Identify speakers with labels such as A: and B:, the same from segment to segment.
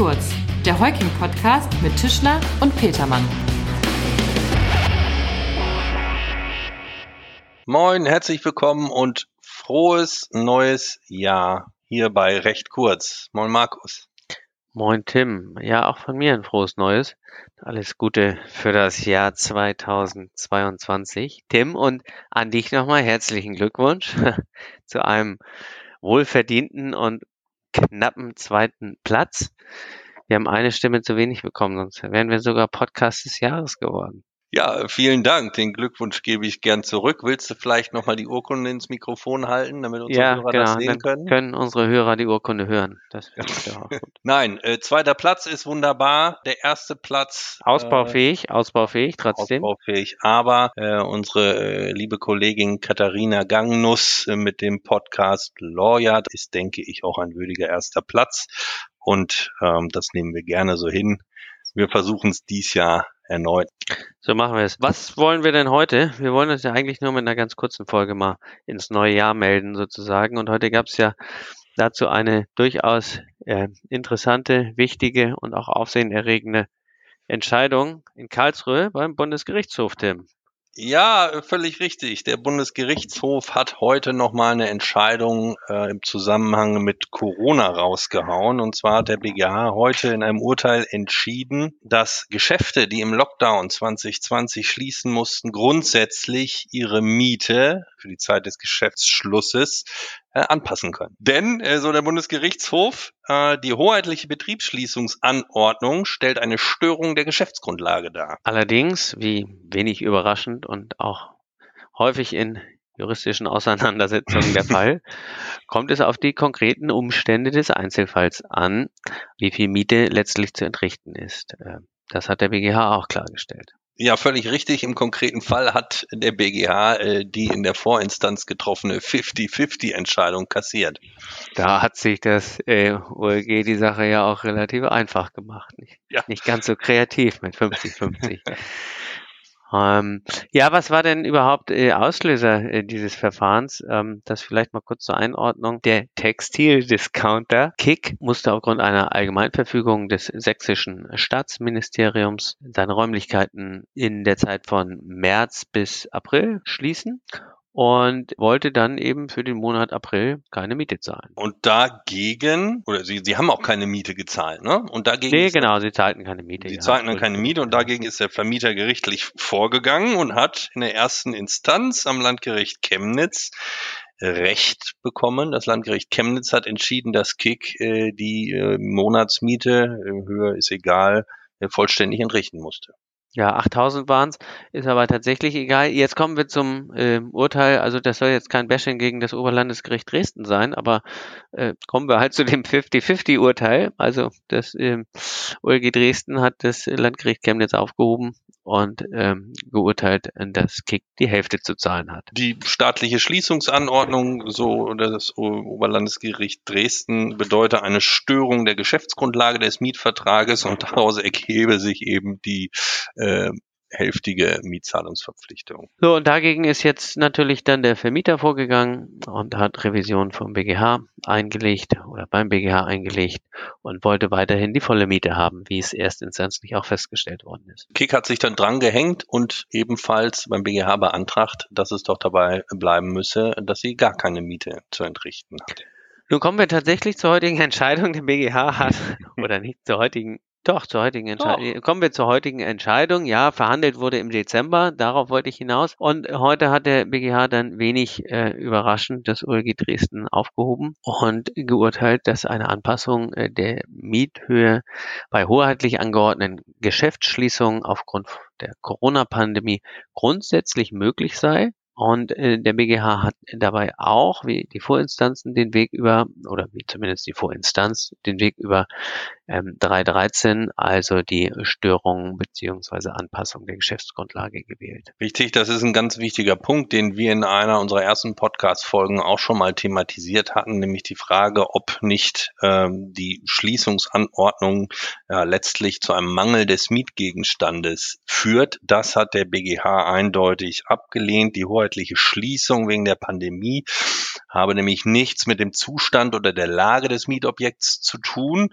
A: kurz, der Heuking-Podcast mit Tischler und Petermann.
B: Moin, herzlich willkommen und frohes neues Jahr hier bei Recht kurz. Moin Markus.
C: Moin Tim. Ja, auch von mir ein frohes Neues. Alles Gute für das Jahr 2022. Tim und an dich nochmal herzlichen Glückwunsch zu einem wohlverdienten und knappen zweiten Platz. Wir haben eine Stimme zu wenig bekommen, sonst wären wir sogar Podcast des Jahres geworden.
B: Ja, vielen Dank. Den Glückwunsch gebe ich gern zurück. Willst du vielleicht nochmal die Urkunde ins Mikrofon halten, damit unsere
C: ja,
B: Hörer
C: genau.
B: das sehen können?
C: können unsere Hörer die Urkunde hören. Das ich auch gut.
B: Nein, äh, zweiter Platz ist wunderbar. Der erste Platz.
C: Ausbaufähig, ausbaufähig
B: Äh,
C: trotzdem.
B: ausbaufähig. Aber äh, unsere äh, liebe Kollegin Katharina Gangnuss äh, mit dem Podcast Lawyer ist, denke ich, auch ein würdiger erster Platz. Und ähm, das nehmen wir gerne so hin. Wir versuchen es dies Jahr erneut.
C: So machen wir es. Was wollen wir denn heute? Wir wollen uns ja eigentlich nur mit einer ganz kurzen Folge mal ins neue Jahr melden sozusagen. Und heute gab es ja dazu eine durchaus äh, interessante, wichtige und auch aufsehenerregende Entscheidung in Karlsruhe beim Bundesgerichtshof, Tim.
B: Ja, völlig richtig. Der Bundesgerichtshof hat heute nochmal eine Entscheidung äh, im Zusammenhang mit Corona rausgehauen. Und zwar hat der BGH heute in einem Urteil entschieden, dass Geschäfte, die im Lockdown 2020 schließen mussten, grundsätzlich ihre Miete für die Zeit des Geschäftsschlusses anpassen können. Denn, äh, so der Bundesgerichtshof, äh, die hoheitliche Betriebsschließungsanordnung stellt eine Störung der Geschäftsgrundlage dar.
C: Allerdings, wie wenig überraschend und auch häufig in juristischen Auseinandersetzungen der Fall, kommt es auf die konkreten Umstände des Einzelfalls an, wie viel Miete letztlich zu entrichten ist. Äh, Das hat der BGH auch klargestellt.
B: Ja, völlig richtig. Im konkreten Fall hat der BGH äh, die in der Vorinstanz getroffene 50-50-Entscheidung kassiert.
C: Da hat sich das äh, OLG die Sache ja auch relativ einfach gemacht. Nicht,
B: Ja.
C: nicht ganz so kreativ mit 50-50. ähm, ja, was war denn überhaupt äh, Auslöser äh, dieses Verfahrens? Ähm, das vielleicht mal kurz zur Einordnung. Der Textildiscounter Kick musste aufgrund einer Allgemeinverfügung des sächsischen Staatsministeriums seine Räumlichkeiten in der Zeit von März bis April schließen und wollte dann eben für den Monat April keine Miete zahlen.
B: Und dagegen, oder sie, sie haben auch keine Miete gezahlt, ne? Und dagegen
C: Nee, genau, sie zahlten keine Miete.
B: Sie
C: ja.
B: zahlten dann keine Miete und dagegen ist der Vermieter gerichtlich vorgegangen und hat in der ersten Instanz am Landgericht Chemnitz Recht bekommen. Das Landgericht Chemnitz hat entschieden, dass Kick äh, die äh, Monatsmiete, äh, Höhe ist egal, äh, vollständig entrichten musste.
C: Ja, 8000 waren's, ist aber tatsächlich egal. Jetzt kommen wir zum äh, Urteil. Also das soll jetzt kein Bashing gegen das Oberlandesgericht Dresden sein, aber äh, kommen wir halt zu dem 50-50-Urteil. Also das ähm, OLG Dresden hat das Landgericht Chemnitz aufgehoben und ähm, geurteilt, dass Kick die Hälfte zu zahlen hat.
B: Die staatliche Schließungsanordnung, so das Oberlandesgericht Dresden, bedeutet eine Störung der Geschäftsgrundlage des Mietvertrages und daraus ergebe sich eben die äh, hälftige Mietzahlungsverpflichtung.
C: So, und dagegen ist jetzt natürlich dann der Vermieter vorgegangen und hat Revision vom BGH eingelegt oder beim BGH eingelegt und wollte weiterhin die volle Miete haben, wie es erstinstanzlich auch festgestellt worden ist.
B: Kick hat sich dann dran gehängt und ebenfalls beim BGH beantragt, dass es doch dabei bleiben müsse, dass sie gar keine Miete zu entrichten hat.
C: Nun kommen wir tatsächlich zur heutigen Entscheidung. Der BGH hat, oder nicht zur heutigen, doch, zur heutigen Entscheidung. Kommen wir zur heutigen Entscheidung. Ja, verhandelt wurde im Dezember, darauf wollte ich hinaus. Und heute hat der BGH dann wenig äh, überraschend das OLG Dresden aufgehoben und geurteilt, dass eine Anpassung äh, der Miethöhe bei hoheitlich angeordneten Geschäftsschließungen aufgrund der Corona-Pandemie grundsätzlich möglich sei. Und äh, der BGH hat dabei auch, wie die Vorinstanzen, den Weg über, oder wie zumindest die Vorinstanz, den Weg über ähm, 313, also die Störung beziehungsweise Anpassung der Geschäftsgrundlage gewählt.
B: Richtig, das ist ein ganz wichtiger Punkt, den wir in einer unserer ersten Podcast-Folgen auch schon mal thematisiert hatten, nämlich die Frage, ob nicht ähm, die Schließungsanordnung ja, letztlich zu einem Mangel des Mietgegenstandes führt. Das hat der BGH eindeutig abgelehnt. Die hoheitliche Schließung wegen der Pandemie habe nämlich nichts mit dem Zustand oder der Lage des Mietobjekts zu tun,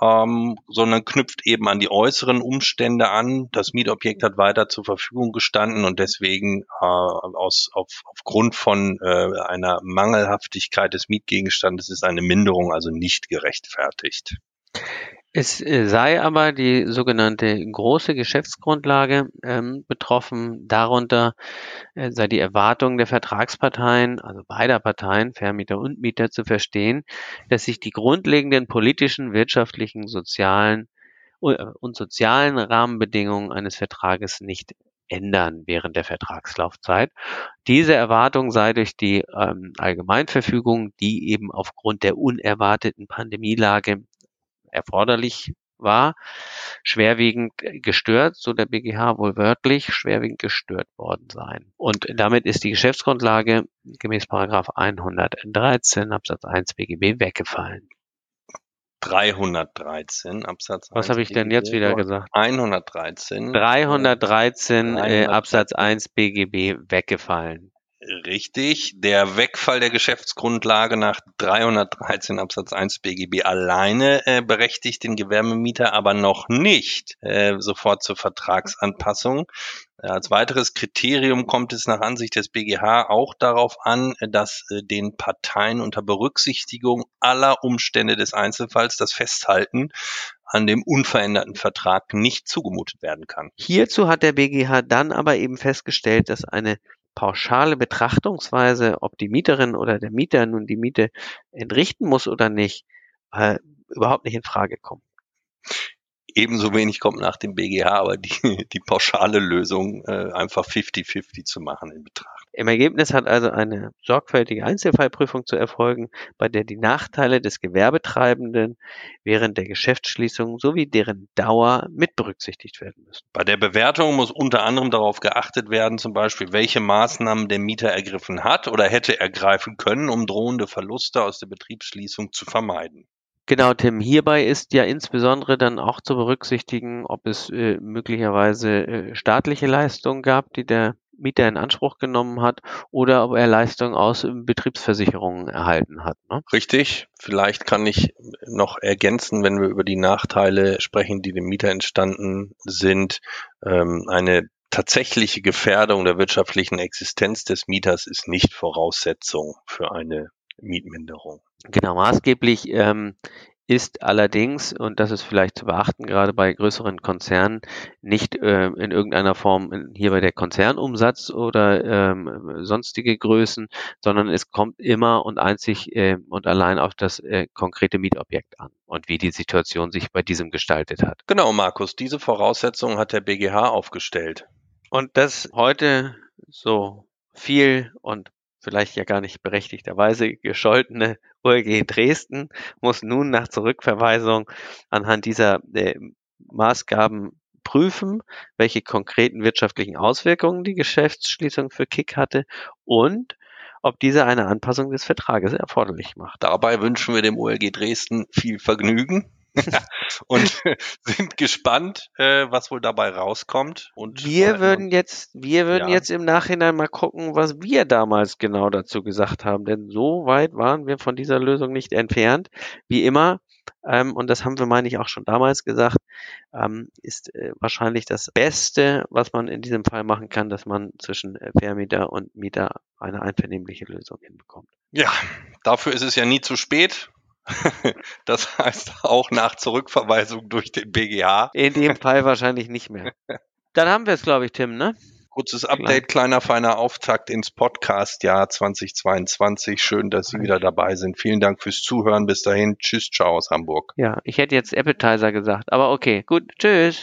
B: ähm, sondern knüpft eben an die äußeren Umstände an. Das Mietobjekt hat weiter zur Verfügung gestanden und deswegen äh, aus, auf, aufgrund von äh, einer Mangelhaftigkeit des Mietgegenstandes ist eine Minderung also nicht gerechtfertigt.
C: Es äh, sei aber die sogenannte große Geschäftsgrundlage ähm, betroffen. Darunter äh, sei die Erwartung der Vertragsparteien, also beider Parteien, Vermieter und Mieter, zu verstehen, dass sich die grundlegenden politischen, wirtschaftlichen, sozialen äh, und sozialen Rahmenbedingungen eines Vertrages nicht ändern während der Vertragslaufzeit. Diese Erwartung sei durch die ähm, Allgemeinverfügung, die eben aufgrund der unerwarteten Pandemielage erforderlich war, schwerwiegend gestört, so der BGH wohl wörtlich, schwerwiegend gestört worden sein. Und damit ist die Geschäftsgrundlage gemäß Paragraph 113 Absatz 1 BGB weggefallen.
B: 313 Absatz
C: 1. Was habe ich denn jetzt wieder gesagt?
B: 113.
C: 313 äh, Absatz 1 BGB weggefallen.
B: Richtig. Der Wegfall der Geschäftsgrundlage nach 313 Absatz 1 BGB alleine äh, berechtigt den Gewerbemieter aber noch nicht äh, sofort zur Vertragsanpassung. Äh, als weiteres Kriterium kommt es nach Ansicht des BGH auch darauf an, dass äh, den Parteien unter Berücksichtigung aller Umstände des Einzelfalls das Festhalten an dem unveränderten Vertrag nicht zugemutet werden kann.
C: Hierzu hat der BGH dann aber eben festgestellt, dass eine pauschale Betrachtungsweise, ob die Mieterin oder der Mieter nun die Miete entrichten muss oder nicht, äh, überhaupt nicht in Frage kommt.
B: Ebenso wenig kommt nach dem BGH aber die, die pauschale Lösung äh, einfach 50-50 zu machen in Betracht.
C: Im Ergebnis hat also eine sorgfältige Einzelfallprüfung zu erfolgen, bei der die Nachteile des Gewerbetreibenden während der Geschäftsschließung sowie deren Dauer mit berücksichtigt werden müssen.
B: Bei der Bewertung muss unter anderem darauf geachtet werden, zum Beispiel, welche Maßnahmen der Mieter ergriffen hat oder hätte ergreifen können, um drohende Verluste aus der Betriebsschließung zu vermeiden.
C: Genau, Tim. Hierbei ist ja insbesondere dann auch zu berücksichtigen, ob es äh, möglicherweise äh, staatliche Leistungen gab, die der Mieter in Anspruch genommen hat oder ob er Leistungen aus Betriebsversicherungen erhalten hat.
B: Ne? Richtig. Vielleicht kann ich noch ergänzen, wenn wir über die Nachteile sprechen, die dem Mieter entstanden sind. Ähm, eine tatsächliche Gefährdung der wirtschaftlichen Existenz des Mieters ist nicht Voraussetzung für eine Mietminderung.
C: Genau, maßgeblich ähm, ist allerdings, und das ist vielleicht zu beachten, gerade bei größeren Konzernen, nicht äh, in irgendeiner Form hierbei der Konzernumsatz oder ähm, sonstige Größen, sondern es kommt immer und einzig äh, und allein auf das äh, konkrete Mietobjekt an und wie die Situation sich bei diesem gestaltet hat.
B: Genau, Markus, diese Voraussetzungen hat der BGH aufgestellt.
C: Und das heute so viel und vielleicht ja gar nicht berechtigterweise gescholtene OLG Dresden muss nun nach Zurückverweisung anhand dieser äh, Maßgaben prüfen, welche konkreten wirtschaftlichen Auswirkungen die Geschäftsschließung für Kick hatte und ob diese eine Anpassung des Vertrages erforderlich macht.
B: Dabei wünschen wir dem OLG Dresden viel Vergnügen. und sind gespannt, äh, was wohl dabei rauskommt. Und
C: wir würden jetzt, wir würden ja. jetzt im Nachhinein mal gucken, was wir damals genau dazu gesagt haben, denn so weit waren wir von dieser Lösung nicht entfernt. Wie immer, ähm, und das haben wir, meine ich, auch schon damals gesagt, ähm, ist äh, wahrscheinlich das Beste, was man in diesem Fall machen kann, dass man zwischen äh, Vermieter und Mieter eine einvernehmliche Lösung hinbekommt.
B: Ja, dafür ist es ja nie zu spät. Das heißt auch nach Zurückverweisung durch den BGH.
C: In dem Fall wahrscheinlich nicht mehr. Dann haben wir es, glaube ich, Tim, ne?
B: Kurzes Update, kleiner feiner Auftakt ins Podcast-Jahr 2022. Schön, dass Sie wieder dabei sind. Vielen Dank fürs Zuhören. Bis dahin. Tschüss, ciao aus Hamburg.
C: Ja, ich hätte jetzt Appetizer gesagt, aber okay, gut. Tschüss.